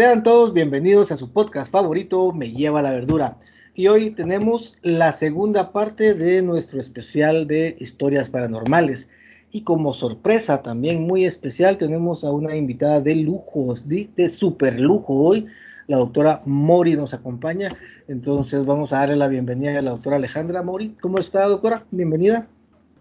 Sean todos bienvenidos a su podcast favorito, Me lleva la verdura. Y hoy tenemos la segunda parte de nuestro especial de historias paranormales. Y como sorpresa también muy especial tenemos a una invitada de lujo, de, de super lujo hoy. La doctora Mori nos acompaña. Entonces vamos a darle la bienvenida a la doctora Alejandra Mori. ¿Cómo está, doctora? Bienvenida.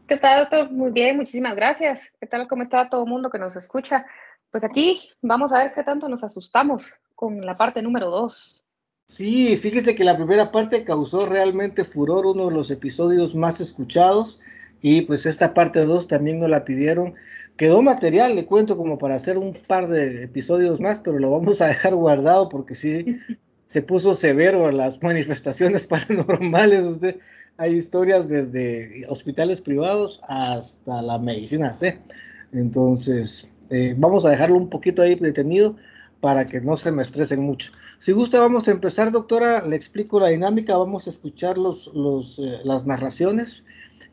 ¿Qué tal, doctor? Muy bien, muchísimas gracias. ¿Qué tal? ¿Cómo está todo el mundo que nos escucha? Pues aquí vamos a ver qué tanto nos asustamos con la parte número dos. Sí, fíjese que la primera parte causó realmente furor, uno de los episodios más escuchados. Y pues esta parte 2 también nos la pidieron. Quedó material, le cuento, como para hacer un par de episodios más, pero lo vamos a dejar guardado porque sí se puso severo las manifestaciones paranormales. Usted, hay historias desde hospitales privados hasta la medicina C. Entonces, eh, vamos a dejarlo un poquito ahí detenido para que no se me estresen mucho. Si gusta, vamos a empezar, doctora. Le explico la dinámica. Vamos a escuchar los, los, eh, las narraciones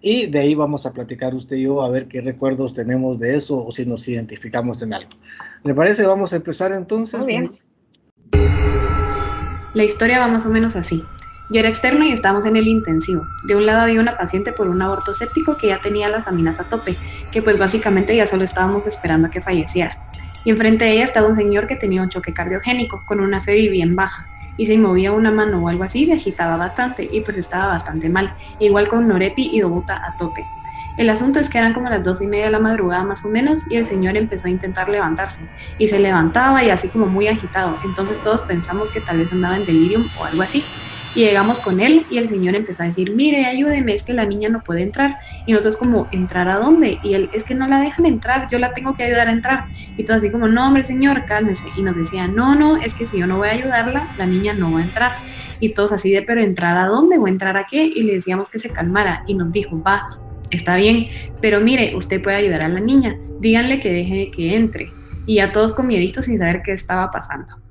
y de ahí vamos a platicar usted y yo a ver qué recuerdos tenemos de eso o si nos identificamos en algo. ¿Le parece? Vamos a empezar entonces. Muy bien. La historia va más o menos así. Yo era externa y estábamos en el intensivo. De un lado había una paciente por un aborto séptico que ya tenía las aminas a tope, que pues básicamente ya solo estábamos esperando a que falleciera. Y enfrente de ella estaba un señor que tenía un choque cardiogénico, con una fe bien baja y se movía una mano o algo así, se agitaba bastante y pues estaba bastante mal, igual con Norepi y Dobuta a tope. El asunto es que eran como las dos y media de la madrugada más o menos y el señor empezó a intentar levantarse y se levantaba y así como muy agitado, entonces todos pensamos que tal vez andaba en delirium o algo así. Y llegamos con él y el señor empezó a decir, mire, ayúdeme, es que la niña no puede entrar. Y nosotros como, ¿entrar a dónde? Y él, es que no la dejan entrar, yo la tengo que ayudar a entrar. Y todo así como, no, hombre, señor, cálmese. Y nos decía, no, no, es que si yo no voy a ayudarla, la niña no va a entrar. Y todos así de, pero ¿entrar a dónde o entrar a qué? Y le decíamos que se calmara. Y nos dijo, va, está bien, pero mire, usted puede ayudar a la niña, díganle que deje que entre. Y a todos con miedito sin saber qué estaba pasando.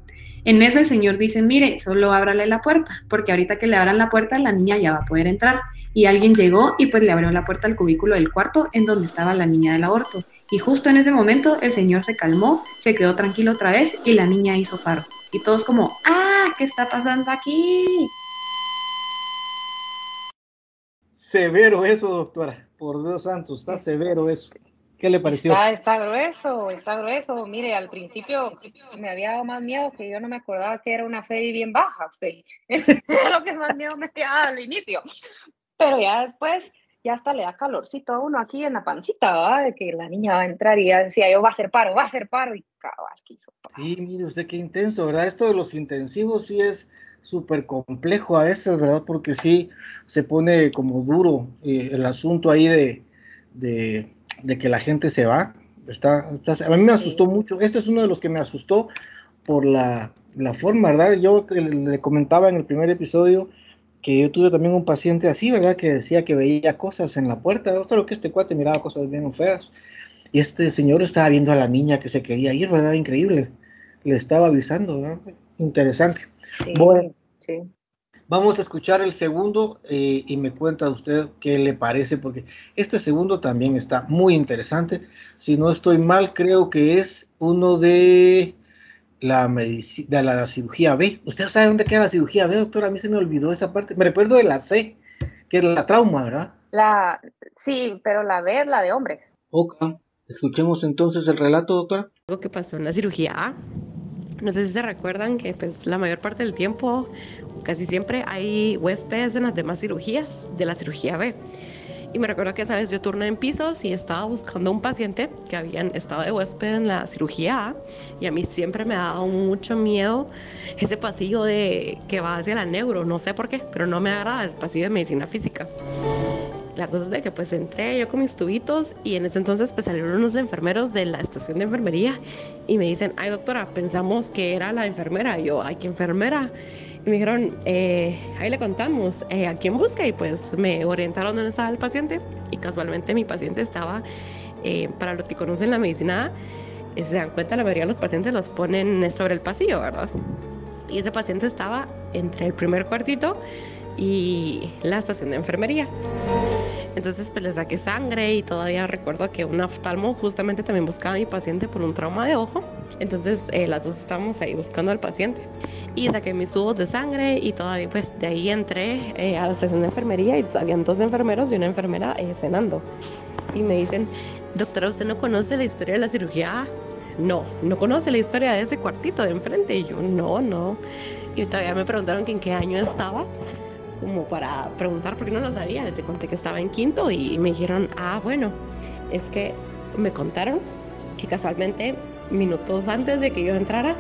En eso el señor dice, mire, solo ábrale la puerta, porque ahorita que le abran la puerta, la niña ya va a poder entrar. Y alguien llegó y pues le abrió la puerta al cubículo del cuarto en donde estaba la niña del aborto. Y justo en ese momento el señor se calmó, se quedó tranquilo otra vez y la niña hizo paro. Y todos como, ah, ¿qué está pasando aquí? Severo eso, doctora. Por Dios santo, está severo eso. ¿Qué le pareció? Está, está grueso, está grueso. Mire, al principio me había dado más miedo que yo no me acordaba que era una fe bien baja. Usted. Era lo que más miedo me había dado al inicio. Pero ya después, ya hasta le da calorcito a uno aquí en la pancita, ¿verdad? De que la niña va a entrar y ya decía yo, va a hacer paro, va a hacer paro. Y cabal, que hizo paro. Sí, mire usted qué intenso, ¿verdad? Esto de los intensivos sí es súper complejo a veces, ¿verdad? Porque sí se pone como duro eh, el asunto ahí de, de, de, que la gente se va. Está, está, a mí me asustó mucho. Este es uno de los que me asustó por la, la forma, ¿verdad? Yo le, le comentaba en el primer episodio que yo tuve también un paciente así, ¿verdad? Que decía que veía cosas en la puerta, o sea, lo que este cuate miraba cosas bien feas. Y este señor estaba viendo a la niña que se quería ir, ¿verdad? Increíble. Le estaba avisando, ¿verdad? Interesante. Sí, Bueno, sí. Vamos a escuchar el segundo eh, y me cuenta usted qué le parece, porque este segundo también está muy interesante. Si no estoy mal, creo que es uno de la, de la cirugía B. ¿Usted sabe dónde queda la cirugía B, doctor? A mí se me olvidó esa parte. Me recuerdo de la C, que es la trauma, ¿verdad? La, sí, pero la B es la de hombres. Ok. Escuchemos entonces el relato, doctora. que pasó en la cirugía A. No sé si se recuerdan que pues la mayor parte del tiempo, casi siempre hay huéspedes en las demás cirugías de la cirugía B. Y me recuerdo que esa vez yo turné en pisos y estaba buscando un paciente que habían estado de huésped en la cirugía A y a mí siempre me ha dado mucho miedo ese pasillo de que va hacia la neuro, no sé por qué, pero no me agrada el pasillo de medicina física. La cosa es de que pues entré yo con mis tubitos y en ese entonces pues salieron unos enfermeros de la estación de enfermería y me dicen, ay doctora, pensamos que era la enfermera. Y yo, ay, ¿qué enfermera? Y me dijeron, eh, ahí le contamos, eh, ¿a quién busca? Y pues me orientaron dónde estaba el paciente y casualmente mi paciente estaba, eh, para los que conocen la medicina, se dan cuenta, la mayoría de los pacientes los ponen sobre el pasillo, ¿verdad? Y ese paciente estaba entre el primer cuartito y la estación de enfermería. Entonces pues le saqué sangre y todavía recuerdo que un oftalmo justamente también buscaba a mi paciente por un trauma de ojo. Entonces eh, las dos estábamos ahí buscando al paciente y saqué mis tubos de sangre y todavía pues de ahí entré eh, a la estación de enfermería y habían dos enfermeros y una enfermera eh, cenando. Y me dicen, doctora, ¿usted no conoce la historia de la cirugía? No, no conoce la historia de ese cuartito de enfrente. Y yo, no, no. Y todavía me preguntaron que en qué año estaba como para preguntar porque no lo sabía. Les conté que estaba en quinto y me dijeron, ah, bueno, es que me contaron que casualmente minutos antes de que yo entrara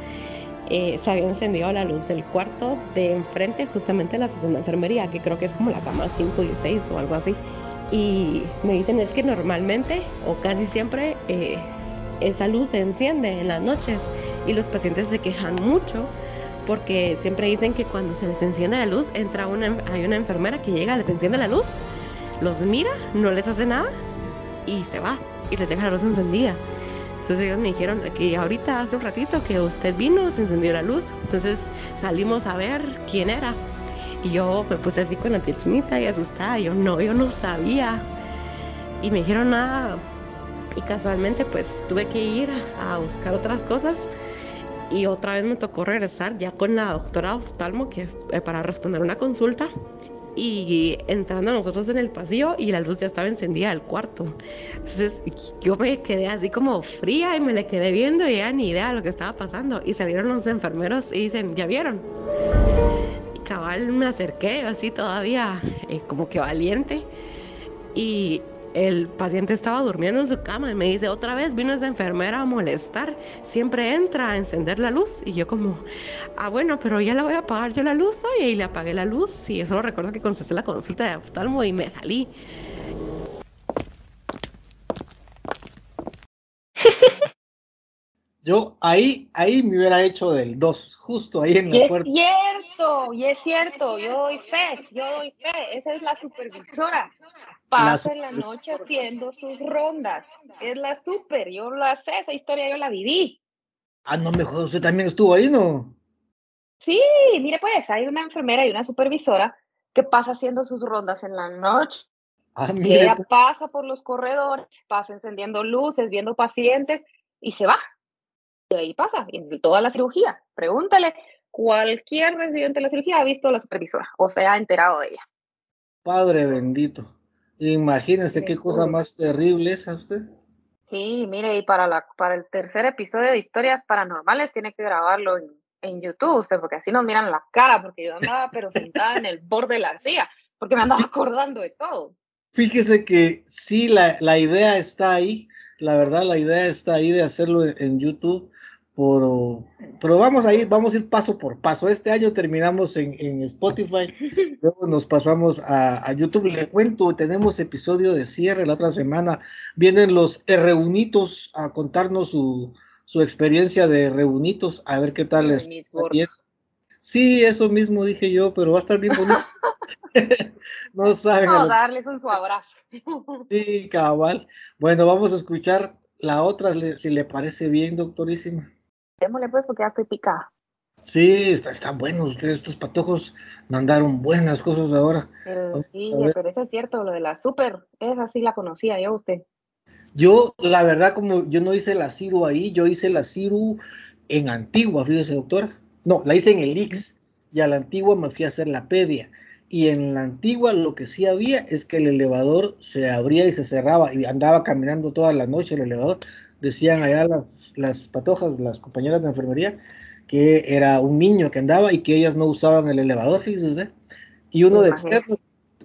eh, se había encendido la luz del cuarto de enfrente, justamente la sesión de enfermería, que creo que es como la cama 5 y 6 o algo así. Y me dicen es que normalmente o casi siempre eh, esa luz se enciende en las noches y los pacientes se quejan mucho porque siempre dicen que cuando se les enciende la luz, entra una, hay una enfermera que llega, les enciende la luz, los mira, no les hace nada y se va y les deja la luz encendida. Entonces ellos me dijeron que ahorita hace un ratito que usted vino, se encendió la luz, entonces salimos a ver quién era. Y yo me puse así con la piel chinita y asustada, yo no, yo no sabía. Y me dijeron nada. Y casualmente pues tuve que ir a buscar otras cosas y otra vez me tocó regresar ya con la doctora oftalmo, que es eh, para responder una consulta. Y entrando nosotros en el pasillo y la luz ya estaba encendida del cuarto. Entonces yo me quedé así como fría y me le quedé viendo y ya ni idea de lo que estaba pasando. Y salieron los enfermeros y dicen, ¿ya vieron? Y cabal me acerqué así todavía eh, como que valiente. Y el paciente estaba durmiendo en su cama y me dice, otra vez vino esa enfermera a molestar, siempre entra a encender la luz y yo como, ah bueno, pero ya la voy a apagar yo la luz hoy y le apagué la luz y eso recuerdo que contesté la consulta de oftalmo y me salí. Yo ahí, ahí me hubiera hecho del 2, justo ahí en la puerta. Es cierto, y es cierto, yo doy fe, yo doy fe, esa es la supervisora. Pasa en la noche haciendo sus rondas, es la super, yo la sé, esa historia yo la viví. Ah, no me jodas, usted también estuvo ahí, ¿no? Sí, mire pues, hay una enfermera y una supervisora que pasa haciendo sus rondas en la noche. Ah, Y mire, ella pues. pasa por los corredores, pasa encendiendo luces, viendo pacientes y se va. Y ahí pasa, en toda la cirugía. Pregúntale, cualquier residente de la cirugía ha visto a la supervisora o se ha enterado de ella. Padre bendito. Imagínese Le qué cosa más terrible es a usted. Sí, mire, y para, la, para el tercer episodio de Historias Paranormales tiene que grabarlo en, en YouTube, usted, porque así nos miran la cara, porque yo andaba pero sentada en el borde de la silla, porque me andaba acordando de todo. Fíjese que sí, la, la idea está ahí, la verdad, la idea está ahí de hacerlo en, en YouTube, pero, pero vamos a ir, vamos a ir paso por paso. Este año terminamos en, en Spotify, luego nos pasamos a, a YouTube. Le cuento, tenemos episodio de cierre la otra semana. Vienen los reunitos a contarnos su, su experiencia de reunitos, a ver qué tal les. Sí, eso mismo dije yo, pero va a estar bien bonito. no saben. a darles un su abrazo. Sí, cabal. Bueno, vamos a escuchar la otra, si le parece bien, doctorísima. Démosle pues, porque ya estoy picada. Sí, está, buenos ustedes, estos patojos mandaron buenas cosas ahora. Pero sí, pero eso es cierto, lo de la super, esa sí la conocía yo usted. Yo, la verdad, como yo no hice la CIRU ahí, yo hice la CIRU en Antigua, fíjese, doctora. No, la hice en el IX y a la Antigua me fui a hacer la pedia. Y en la Antigua lo que sí había es que el elevador se abría y se cerraba y andaba caminando toda la noche el elevador. Decían allá las, las patojas, las compañeras de enfermería, que era un niño que andaba y que ellas no usaban el elevador, fíjese usted. Y uno de externo,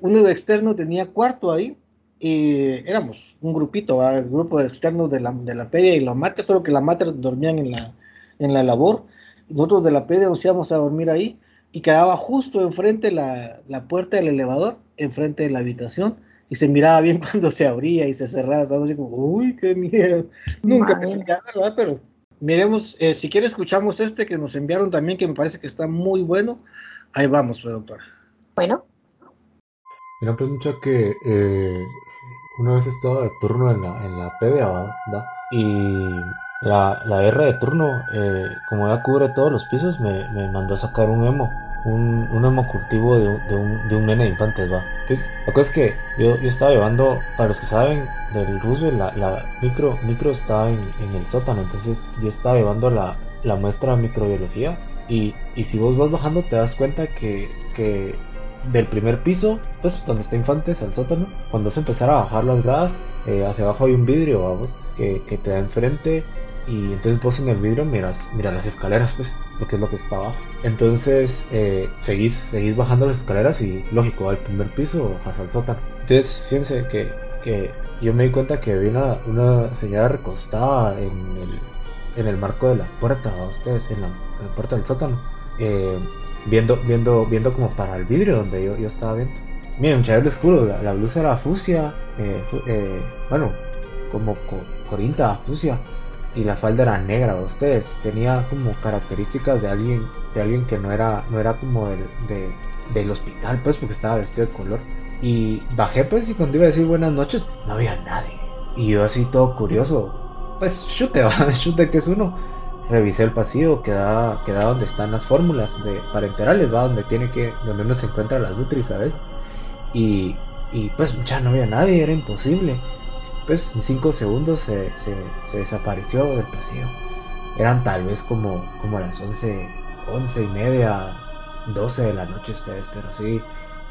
uno de externo tenía cuarto ahí y éramos un grupito, ¿va? el grupo de externos de la, de la pedia y la mater, solo que la mater dormían en la, en la labor. Nosotros de la pedia nos íbamos a dormir ahí y quedaba justo enfrente la, la puerta del elevador, enfrente de la habitación, y se miraba bien cuando se abría y se cerraba, estaba así como, uy, qué miedo. Nunca pensé que haga, ¿verdad? Pero miremos, eh, si quiere escuchamos este que nos enviaron también, que me parece que está muy bueno. Ahí vamos, pues, doctora. Bueno, Mira, pues mucha que eh, una vez estaba de turno en la, en la PDA, ¿verdad? Y la, la R de turno, eh, como ya cubre todos los pisos, me, me mandó a sacar un emo. Un, un hemocultivo de, de, un, de un nene de infantes, va. Entonces, la cosa es que yo, yo estaba llevando, para los que saben, del Roosevelt, la, la micro, micro estaba en, en el sótano, entonces yo estaba llevando la, la muestra de microbiología y, y si vos vas bajando te das cuenta que, que del primer piso, pues donde está Infantes, al sótano, cuando se empezara a bajar las gradas, eh, hacia abajo hay un vidrio, vamos, que, que te da enfrente y entonces vos en el vidrio miras, miras las escaleras, pues, porque es lo que está abajo. Entonces eh, seguís, seguís bajando las escaleras y lógico, al primer piso bajas al sótano. Entonces, fíjense que, que yo me di cuenta que había una, una señora recostada en el, en el marco de la puerta, a ustedes, en la, puerta del sótano, eh, viendo, viendo, viendo como para el vidrio donde yo, yo estaba viendo. Miren, un chaval oscuro, la, la blusa era fucsia, eh, eh, bueno, como co- corinta, fucsia, y la falda era negra, ustedes, tenía como características de alguien, de alguien que no era, no era como del, de- del hospital, pues, porque estaba vestido de color. Y bajé, pues, y cuando iba a decir buenas noches, no había nadie. Y yo así todo curioso, pues, chute, chute que es uno. Revisé el pasillo que da, que da donde están las fórmulas de parenterales, va, donde tiene que, donde uno se encuentra las Nutri, ¿sabes? Y, y pues ya no había nadie, era imposible. Pues en 5 segundos se, se, desapareció del pasillo. Eran tal vez como, como las 11, 11 y media, 12 de la noche ustedes, pero sí,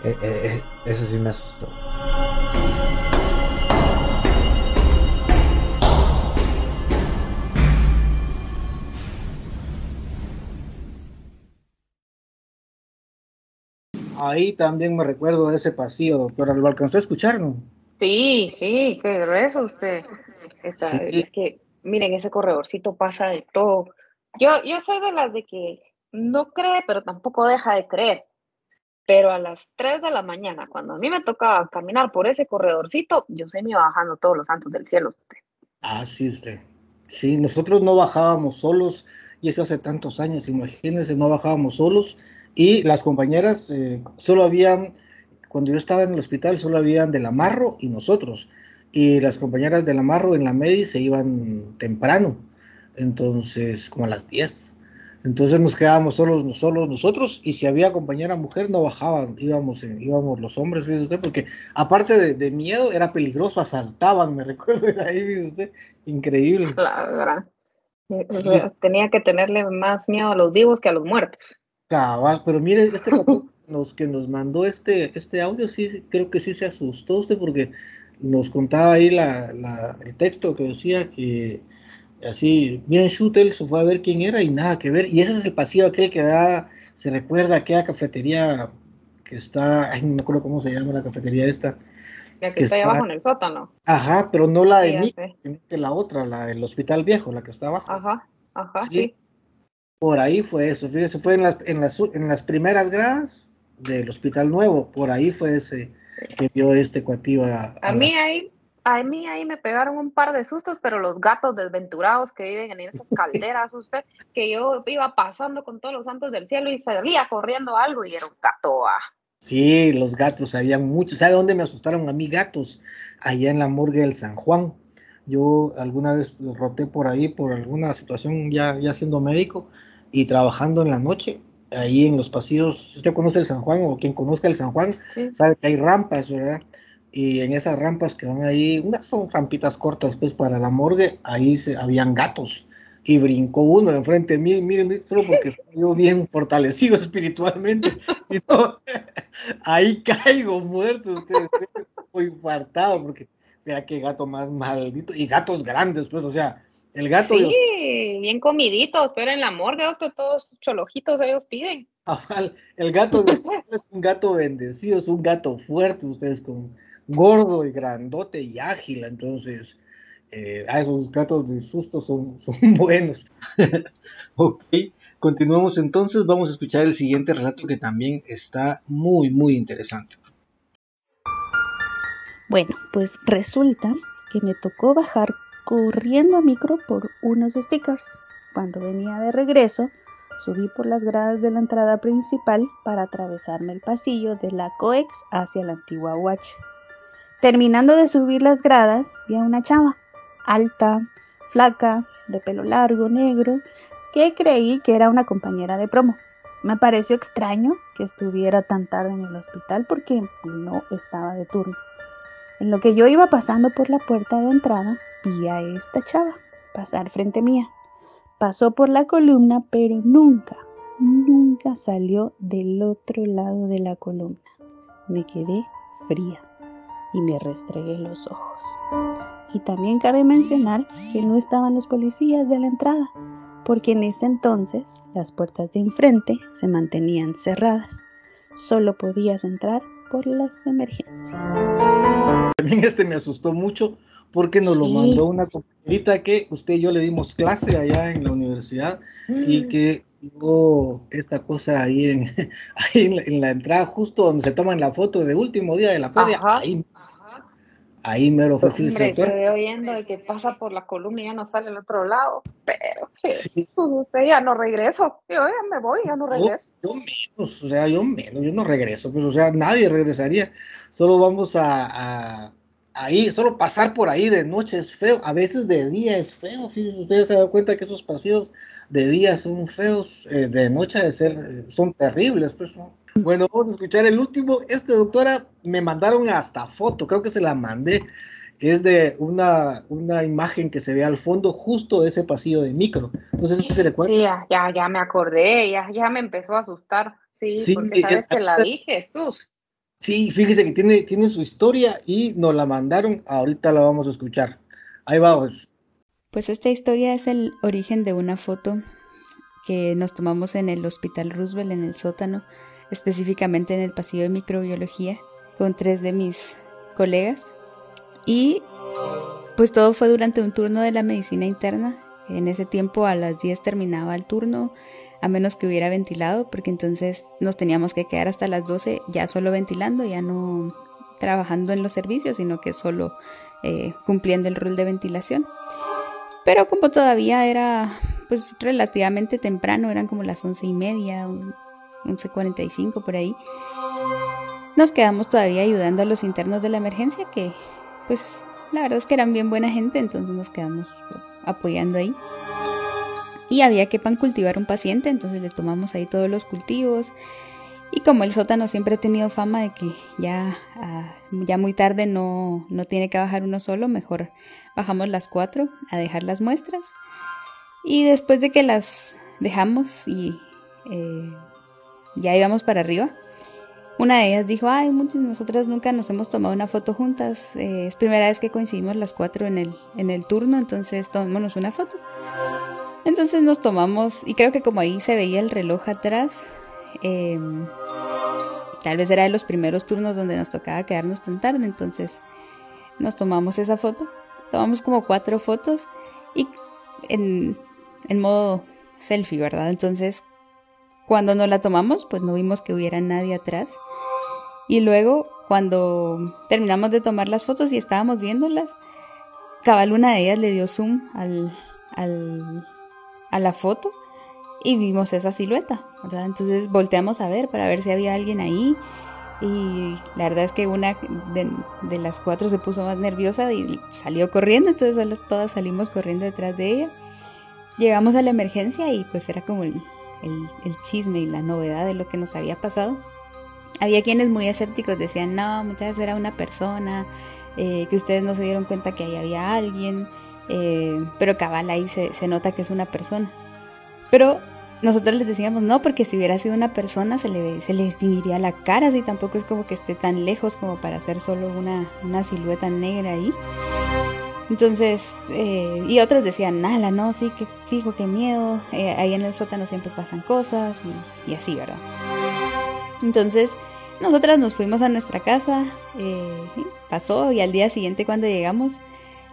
eh, eso sí me asustó. Ahí también me recuerdo de ese pasillo, doctora. ¿Lo alcanzó a escuchar, no? Sí, sí, qué grueso usted. Está, Sí. Es que, miren, ese corredorcito pasa de todo. Yo, yo soy de las de que no cree, pero tampoco deja de creer. Pero a las 3 de la mañana, cuando a mí me tocaba caminar por ese corredorcito, yo se me iba bajando todos los santos del cielo. usted. Ah, sí, usted. Sí, nosotros no bajábamos solos, y eso hace tantos años, imagínense, no bajábamos solos, y las compañeras, eh, solo habían, cuando yo estaba en el hospital, solo habían del Amarro y nosotros, y las compañeras del Amarro en la Medi se iban temprano, entonces, como a las 10. Entonces nos quedábamos solos, solos nosotros, y si había compañera mujer, no bajaban, íbamos, en- íbamos los hombres, fíjese usted, porque aparte de, de miedo, era peligroso, asaltaban, me recuerdo ahí, fíjese usted, increíble. La gran- eh, Sí. Tenía que tenerle más miedo a los vivos que a los muertos. Cabal, pero mire, este nos, que nos mandó este, este audio, sí, creo que sí se asustó usted porque nos contaba ahí la, la- el texto que decía que así, bien Schutel se fue a ver quién era y nada que ver. Y ese es el pasillo aquel que da, se recuerda a aquella cafetería que está, ay, no me acuerdo cómo se llama la cafetería esta. Ya que Que está ahí está- abajo en el sótano. Ajá, pero no la Sí, de mí, sé. sino que la otra, la del hospital viejo, la que está abajo. Ajá, ajá, Sí. sí. Por ahí fue eso, fíjese, fue en las, en las, en las primeras gradas del Hospital Nuevo, por ahí fue ese que vio este cuatío a, A mí ahí, a mí ahí me pegaron un par de sustos, pero los gatos desventurados que viven en esas calderas, usted, que yo iba pasando con todos los santos del cielo y salía corriendo algo y era un gato. ah. Sí, los gatos, había muchos. ¿Sabe dónde me asustaron a mí gatos? Allá en la morgue del San Juan. Yo alguna vez roté por ahí por alguna situación ya, ya siendo médico y trabajando en la noche, ahí en los pasillos. ¿Usted conoce el San Juan o quien conozca el San Juan? Sí. sabe que hay rampas, ¿verdad? Y en esas rampas que van ahí, unas son rampitas cortas, pues para la morgue, ahí se, habían gatos. Y brincó uno enfrente de mí, miren, miren, solo porque yo bien fortalecido espiritualmente. Si no, ahí caigo muerto, ustedes. Estoy infartado porque, mira qué gato más maldito. Y gatos grandes, pues, o sea, el gato. Sí, bien comiditos, pero en la morgue, doctor, todos cholojitos ellos piden. Cabal, El gato es un gato bendecido, es un gato fuerte, ustedes con gordo y grandote y ágil, entonces eh, ah, esos gatos de susto son, son buenos. ok, continuamos entonces, vamos a escuchar el siguiente relato que también está muy, muy interesante. Bueno, pues resulta que me tocó bajar corriendo a micro por unos stickers. Cuando venía de regreso, subí por las gradas de la entrada principal para atravesarme el pasillo de la COEX hacia la antigua Watch. Terminando de subir las gradas, vi a una chava, alta, flaca, de pelo largo, negro, que creí que era una compañera de promo. Me pareció extraño que estuviera tan tarde en el hospital porque no estaba de turno. En lo que yo iba pasando por la puerta de entrada, vi a esta chava pasar frente mía. Pasó por la columna, pero nunca, nunca salió del otro lado de la columna. Me quedé fría y me restregué los ojos. Y también cabe mencionar que no estaban los policías de la entrada, porque en ese entonces las puertas de enfrente se mantenían cerradas. Solo podías entrar por las emergencias. También este me asustó mucho porque nos lo mandó una compañerita que usted y yo le dimos clase allá en la universidad y mm. que hubo esta cosa ahí en, ahí en, la, entrada, justo donde se toman la foto de último día de la feria, ahí, ahí mero fue Hombre, estoy oyendo de que pasa por la columna y ya no sale al otro lado, pero Jesús, usted ya no regreso, yo ya me voy, ya no regreso. Yo, menos, o sea, yo menos, yo no regreso, pues o sea, nadie regresaría, solo vamos a ahí, solo pasar por ahí de noche es feo, a veces de día es feo, fíjense, ustedes se dan cuenta que esos pasillos de día son feos, eh, de noche de ser, eh, son terribles, pues, Bueno, vamos a escuchar el último, este doctora me mandaron hasta foto, creo que se la mandé, es de una, una imagen que se ve al fondo justo de ese pasillo de micro. Entonces, ¿se recuerda? Sí, ya, ya, me acordé, ya, ya me empezó a asustar. Sí, sí porque sabes que la vi, Jesús. Sí, fíjese que tiene, tiene su historia y nos la mandaron, ahorita la vamos a escuchar. Ahí vamos. Pues esta historia es el origen de una foto que nos tomamos en el Hospital Roosevelt, en el sótano, específicamente en el pasillo de microbiología, con tres de mis colegas. Y pues todo fue durante un turno de la medicina interna. En ese tiempo a las 10 terminaba el turno, a menos que hubiera ventilado, porque entonces nos teníamos que quedar hasta las 12 ya solo ventilando, ya no trabajando en los servicios, sino que solo eh, cumpliendo el rol de ventilación. Pero como todavía era pues relativamente temprano, eran como las once y media, 11.45 por ahí, nos quedamos todavía ayudando a los internos de la emergencia, que pues la verdad es que eran bien buena gente, entonces nos quedamos apoyando ahí y había que pan cultivar un paciente, entonces le tomamos ahí todos los cultivos. Y como el sótano siempre ha tenido fama de que ya, ah, ya muy tarde no, no tiene que bajar uno solo, mejor bajamos las cuatro a dejar las muestras. Y después de que las dejamos y eh, ya íbamos para arriba, una de ellas dijo, ay, muchas nosotras nunca nos hemos tomado una foto juntas, eh, es primera vez que coincidimos las cuatro en el, en el turno, entonces tomémonos una foto. Entonces nos tomamos, y creo que como ahí se veía el reloj atrás, em, tal vez era de los primeros turnos donde nos tocaba quedarnos tan tarde, entonces nos tomamos esa foto. Tomamos como cuatro fotos y en, en modo selfie, ¿verdad? Entonces, cuando nos la tomamos, pues no vimos que hubiera nadie atrás. Y luego, cuando terminamos de tomar las fotos y estábamos viéndolas, cabal una de ellas le dio zoom al, al a la foto y vimos esa silueta, ¿verdad? Entonces volteamos a ver para ver si había alguien ahí y la verdad es que una de, las cuatro se puso más nerviosa y salió corriendo, entonces todas salimos corriendo detrás de ella. Llegamos a la emergencia y pues era como el, chisme y la novedad de lo que nos había pasado. Había quienes muy escépticos decían, no, muchas veces era una persona, eh, que ustedes no se dieron cuenta que ahí había alguien. Eh, pero cabal ahí se, nota que es una persona. Pero nosotros les decíamos no, porque si hubiera sido una persona se le, se le distinguiría la cara, así tampoco es como que esté tan lejos como para hacer solo una, una silueta negra ahí. Entonces, eh, y otros decían, nada, no, sí, que fijo, qué miedo, eh, ahí en el sótano siempre pasan cosas y, así, ¿verdad? Entonces, nosotras nos fuimos a nuestra casa, pasó y al día siguiente cuando llegamos,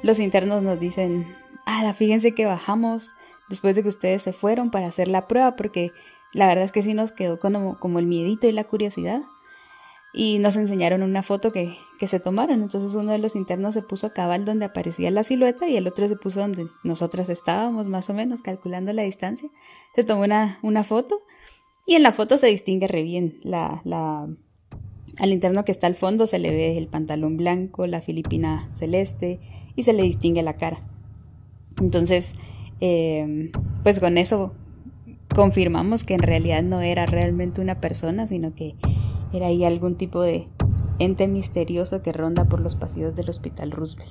los internos nos dicen, ah, fíjense que bajamos después de que ustedes se fueron para hacer la prueba, porque la verdad es que sí nos quedó como, el miedito y la curiosidad. Y nos enseñaron una foto que, que, se tomaron. Entonces uno de los internos se puso a cabal donde aparecía la silueta y el otro se puso donde nosotras estábamos, más o menos, calculando la distancia. Se tomó una, una foto y en la foto se distingue re bien la, la, al interno que está al fondo se le ve el pantalón blanco, la filipina celeste y se le distingue la cara. Entonces, em, pues con eso confirmamos que en realidad no era realmente una persona, sino que era ahí algún tipo de ente misterioso que ronda por los pasillos del Hospital Roosevelt.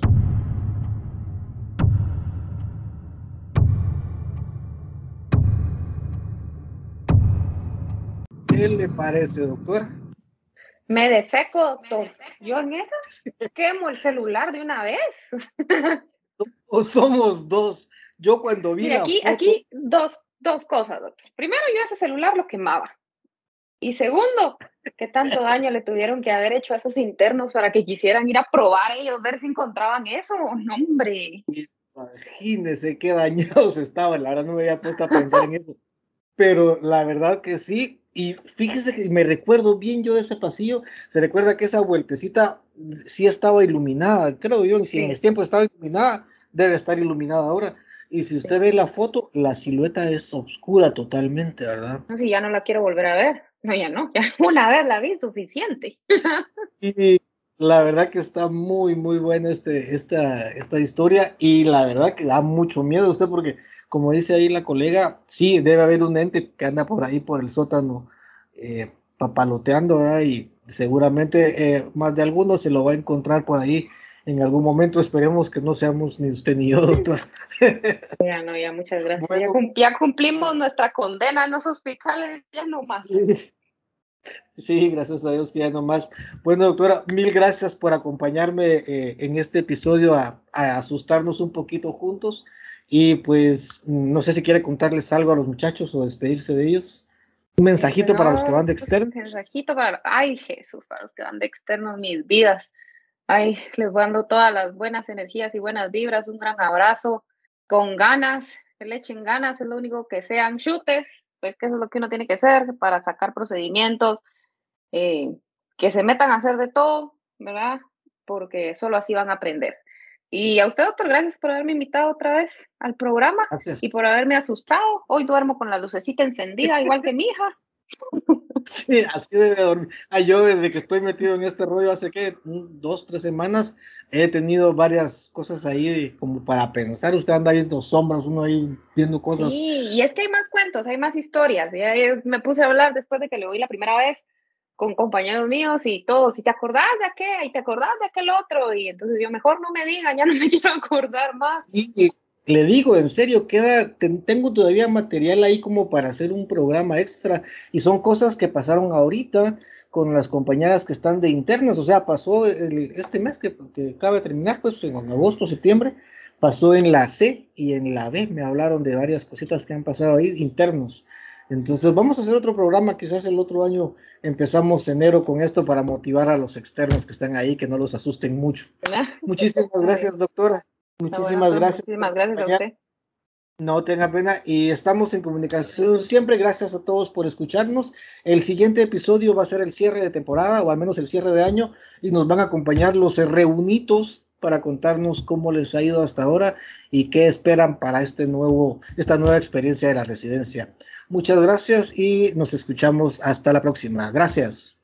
¿Qué le parece, doctora? Me defeco, doctor. Yo en esa quemo el celular de una vez. o somos dos. Yo cuando vi Mira, aquí, aquí dos, dos cosas, doctor. Primero, yo ese celular lo quemaba. Y segundo, ¿qué tanto daño le tuvieron que haber hecho a esos internos para que quisieran ir a probar ellos, ver si encontraban eso? No, hombre. Imagínese qué dañados estaban. La verdad no me había puesto a pensar en eso. Pero la verdad que sí. Y fíjese que me recuerdo bien yo de ese pasillo. Se recuerda que esa vueltecita sí estaba iluminada, creo yo. Y si en ese tiempo estaba iluminada, debe estar iluminada ahora. Y si usted ve la foto, la silueta es oscura totalmente, ¿verdad? No, si ya no la quiero volver a ver. No, ya no, ya una vez la vi suficiente. y la verdad que está muy, muy buena este, esta, esta historia y la verdad que da mucho miedo a usted porque, como dice ahí la colega, sí, debe haber un ente que anda por ahí, por el sótano, eh, papaloteando, ¿verdad? Y seguramente eh, más de alguno se lo va a encontrar por ahí en algún momento. Esperemos que no seamos ni usted ni yo, doctor. Ya no, ya muchas gracias. ya, cumplimos nuestra condena en los hospitales, ya no más. Sí, gracias a Dios que ya no más. Bueno, doctora, mil gracias por acompañarme eh, en este episodio a, asustarnos un poquito juntos. Y pues no sé si quiere contarles algo a los muchachos o despedirse de ellos. Un mensajito para los que van de pues, externos. Un mensajito para, ay Jesús, para los que van de externos, mis vidas. Ay, les mando todas las buenas energías y buenas vibras, un gran abrazo, con ganas, que le echen ganas, es lo único que sean chutes, pues que eso es lo que uno tiene que hacer para sacar procedimientos, eh, que se metan a hacer de todo, ¿verdad? Porque solo así van a aprender. Y a usted, doctor, gracias por haberme invitado otra vez al programa y por haberme asustado. Hoy duermo con la lucecita encendida, igual que mi hija. Sí, así debe dormir. Ah, yo desde que estoy metido en este rollo hace que dos, tres semanas he tenido varias cosas ahí como para pensar. Usted anda viendo sombras, uno ahí viendo cosas. Sí, y es que hay más cuentos, hay más historias. Ya me puse a hablar después de que le oí la primera vez con compañeros míos y todos, y te acordás de aquel, y te acordás de aquel otro, y entonces yo mejor no me digan, ya no me quiero acordar más. Sí, le digo, en serio, queda, tengo todavía material ahí como para hacer un programa extra y son cosas que pasaron ahorita con las compañeras que están de internas, o sea, pasó este mes que, que, acaba de terminar, pues en agosto, septiembre, pasó en la C y en la B, me hablaron de varias cositas que han pasado ahí internos. Entonces vamos a hacer otro programa, quizás el otro año empezamos enero con esto para motivar a los externos que están ahí, que no los asusten mucho. Muchísimas gracias, doctora. Muchísimas gracias. Muchísimas gracias a usted. No tenga pena y estamos en comunicación siempre. Gracias a todos por escucharnos. El siguiente episodio va a ser el cierre de temporada o al menos el cierre de año y nos van a acompañar los reunitos para contarnos cómo les ha ido hasta ahora y qué esperan para este nuevo, esta nueva experiencia de la residencia. Muchas gracias y nos escuchamos hasta la próxima. Gracias.